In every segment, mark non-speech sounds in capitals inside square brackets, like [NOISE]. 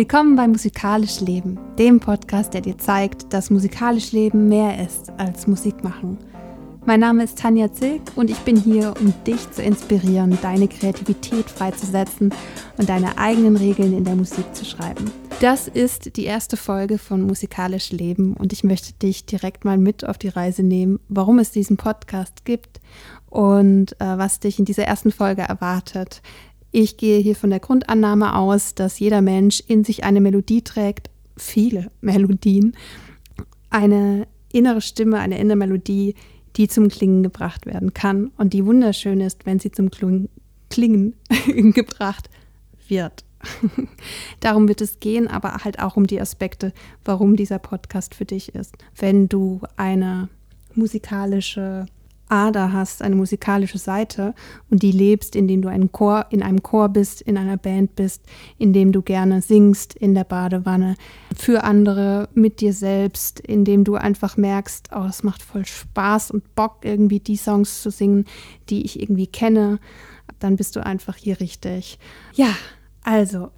Willkommen bei Musikalisch Leben, dem Podcast, der dir zeigt, dass musikalisch Leben mehr ist als Musik machen. Mein Name ist Tanja Zilk und ich bin hier, um dich zu inspirieren, deine Kreativität freizusetzen und deine eigenen Regeln in der Musik zu schreiben. Das ist die erste Folge von Musikalisch Leben und ich möchte dich direkt mal mit auf die Reise nehmen, warum es diesen Podcast gibt und äh, was dich in dieser ersten Folge erwartet. Ich gehe hier von der Grundannahme aus, dass jeder Mensch in sich eine Melodie trägt, viele [LAUGHS] Melodien, eine innere Stimme, eine innere Melodie, die zum Klingen gebracht werden kann und die wunderschön ist, wenn sie zum Klingen [LAUGHS] gebracht wird. [LAUGHS] Darum wird es gehen, aber halt auch um die Aspekte, warum dieser Podcast für dich ist. Wenn du eine musikalische Ader hast, eine musikalische Seite und die lebst, indem du einen Chor, in einem Chor bist, in einer Band bist, indem du gerne singst in der Badewanne, für andere, mit dir selbst, indem du einfach merkst, oh, es macht voll Spaß und Bock, irgendwie die Songs zu singen, die ich irgendwie kenne, dann bist du einfach hier richtig. Ja, also,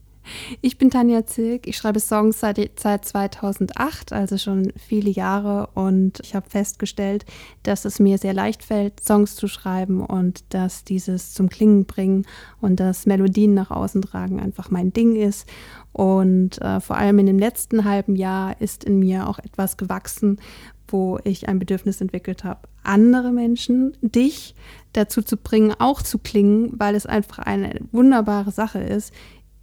ich bin Tanja Zilk, ich schreibe Songs seit, seit 2008, also schon viele Jahre und ich habe festgestellt, dass es mir sehr leicht fällt, Songs zu schreiben und dass dieses zum Klingen bringen und das Melodien nach außen tragen einfach mein Ding ist. Und äh, vor allem in dem letzten halben Jahr ist in mir auch etwas gewachsen, wo ich ein Bedürfnis entwickelt habe, andere Menschen, dich dazu zu bringen, auch zu klingen, weil es einfach eine wunderbare Sache ist,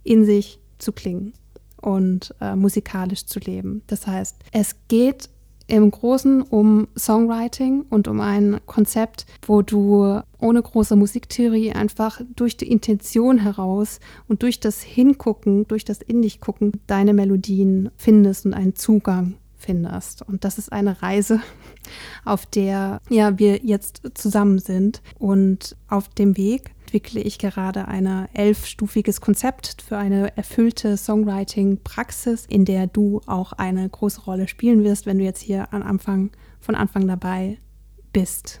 in sich zu klingen und äh, musikalisch zu leben. Das heißt, es geht im Großen um Songwriting und um ein Konzept, wo du ohne große Musiktheorie einfach durch die Intention heraus und durch das Hingucken, durch das In dich gucken, deine Melodien findest und einen Zugang findest. Und das ist eine Reise, auf der ja wir jetzt zusammen sind und auf dem Weg entwickle ich gerade ein elfstufiges Konzept für eine erfüllte Songwriting-Praxis, in der du auch eine große Rolle spielen wirst, wenn du jetzt hier am Anfang, von Anfang dabei bist.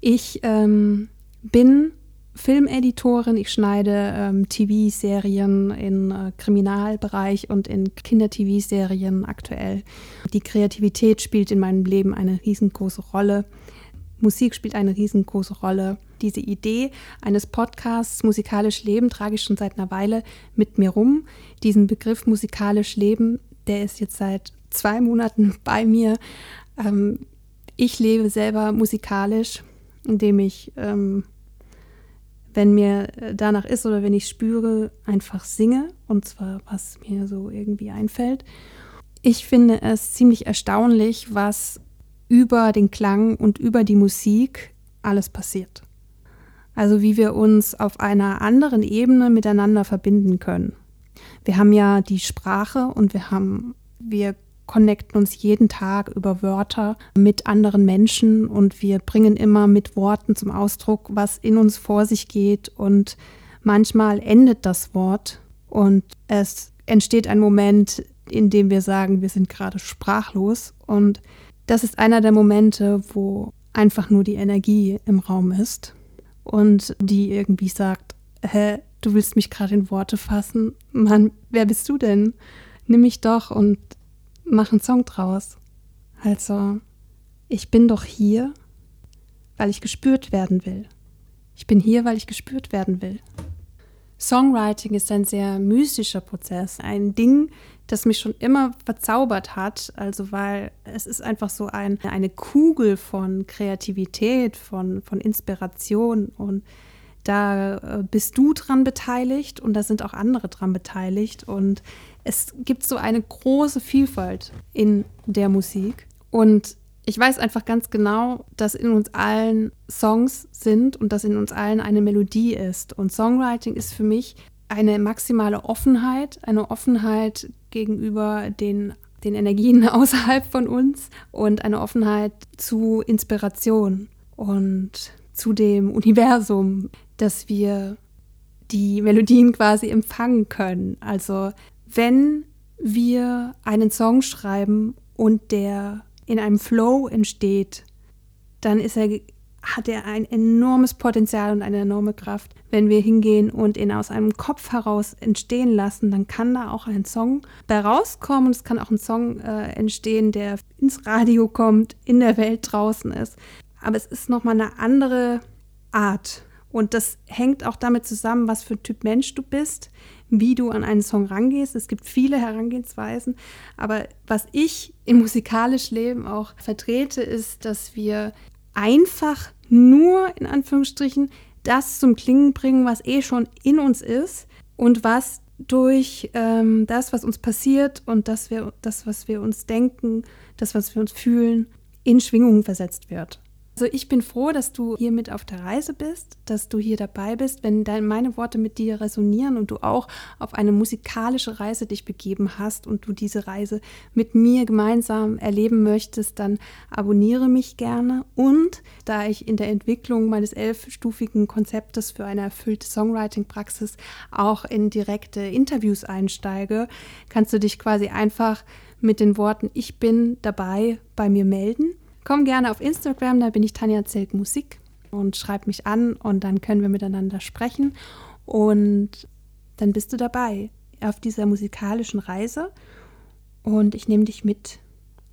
Ich ähm, bin Filmeditorin, ich schneide ähm, TV-Serien im äh, Kriminalbereich und in Kinder-TV-Serien aktuell. Die Kreativität spielt in meinem Leben eine riesengroße Rolle. Musik spielt eine riesengroße Rolle. Diese Idee eines Podcasts Musikalisch Leben trage ich schon seit einer Weile mit mir rum. Diesen Begriff musikalisch Leben, der ist jetzt seit zwei Monaten [LAUGHS] bei mir. Ähm, ich lebe selber musikalisch, indem ich, ähm, wenn mir danach ist oder wenn ich spüre, einfach singe. Und zwar, was mir so irgendwie einfällt. Ich finde es ziemlich erstaunlich, was über den Klang und über die Musik alles passiert. Also wie wir uns auf einer anderen Ebene miteinander verbinden können. Wir haben ja die Sprache und wir haben, wir connecten uns jeden Tag über Wörter mit anderen Menschen und wir bringen immer mit Worten zum Ausdruck, was in uns vor sich geht. Und manchmal endet das Wort und es entsteht ein Moment, in dem wir sagen, wir sind gerade sprachlos. Und das ist einer der Momente, wo einfach nur die Energie im Raum ist und die irgendwie sagt, hä, du willst mich gerade in Worte fassen? Mann, wer bist du denn? Nimm mich doch und mach einen Song draus. Also, ich bin doch hier, weil ich gespürt werden will. Ich bin hier, weil ich gespürt werden will. Songwriting ist ein sehr mystischer Prozess, ein Ding, das mich schon immer verzaubert hat. Also weil es ist einfach so ein, eine Kugel von Kreativität, von, von Inspiration. Und da äh, bist du dran beteiligt und da sind auch andere dran beteiligt. Und es gibt so eine große Vielfalt in der Musik. Und ich weiß einfach ganz genau, dass in uns allen Songs sind und dass in uns allen eine Melodie ist. Und Songwriting ist für mich eine maximale Offenheit, eine Offenheit gegenüber den, den Energien [LAUGHS] außerhalb von uns und eine Offenheit zu Inspiration und zu dem Universum, dass wir die Melodien quasi empfangen können. Also wenn wir einen Song schreiben und der in einem Flow entsteht, dann ist er, hat er ein enormes Potenzial und eine enorme Kraft, wenn wir hingehen und ihn aus einem Kopf heraus entstehen lassen, dann kann da auch ein Song bei rauskommen. Es kann auch ein Song äh, entstehen, der ins Radio kommt, in der Welt draußen ist. Aber es ist nochmal eine andere Art. Und das hängt auch damit zusammen, was für ein Typ Mensch du bist, wie du an einen Song rangehst. Es gibt viele Herangehensweisen. Aber was ich im musikalischen Leben auch vertrete, ist, dass wir einfach nur in Anführungsstrichen das zum Klingen bringen, was eh schon in uns ist und was durch ähm, das, was uns passiert und das, wir, das, was wir uns denken, das, was wir uns fühlen, in Schwingungen versetzt wird. Also ich bin froh, dass du hier mit auf der Reise bist, dass du hier dabei bist. Wenn dein, meine Worte mit dir resonieren und du auch auf eine musikalische Reise dich begeben hast und du diese Reise mit mir gemeinsam erleben möchtest, dann abonniere mich gerne. Und da ich in der Entwicklung meines elfstufigen Konzeptes für eine erfüllte Songwriting-Praxis auch in direkte Interviews einsteige, kannst du dich quasi einfach mit den Worten Ich bin dabei bei mir melden. Komm gerne auf Instagram, da bin ich Tanja Zilk Musik und schreib mich an und dann können wir miteinander sprechen. Und dann bist du dabei auf dieser musikalischen Reise. Und ich nehme dich mit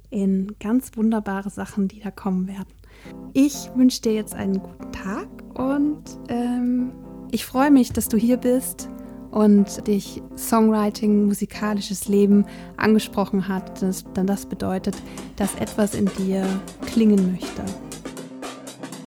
in ganz wunderbare Sachen, die da kommen werden. Ich wünsche dir jetzt einen guten Tag und ähm, ich freue mich, dass du hier bist und dich Songwriting, musikalisches Leben angesprochen hat, dann das bedeutet, dass etwas in dir klingen möchte.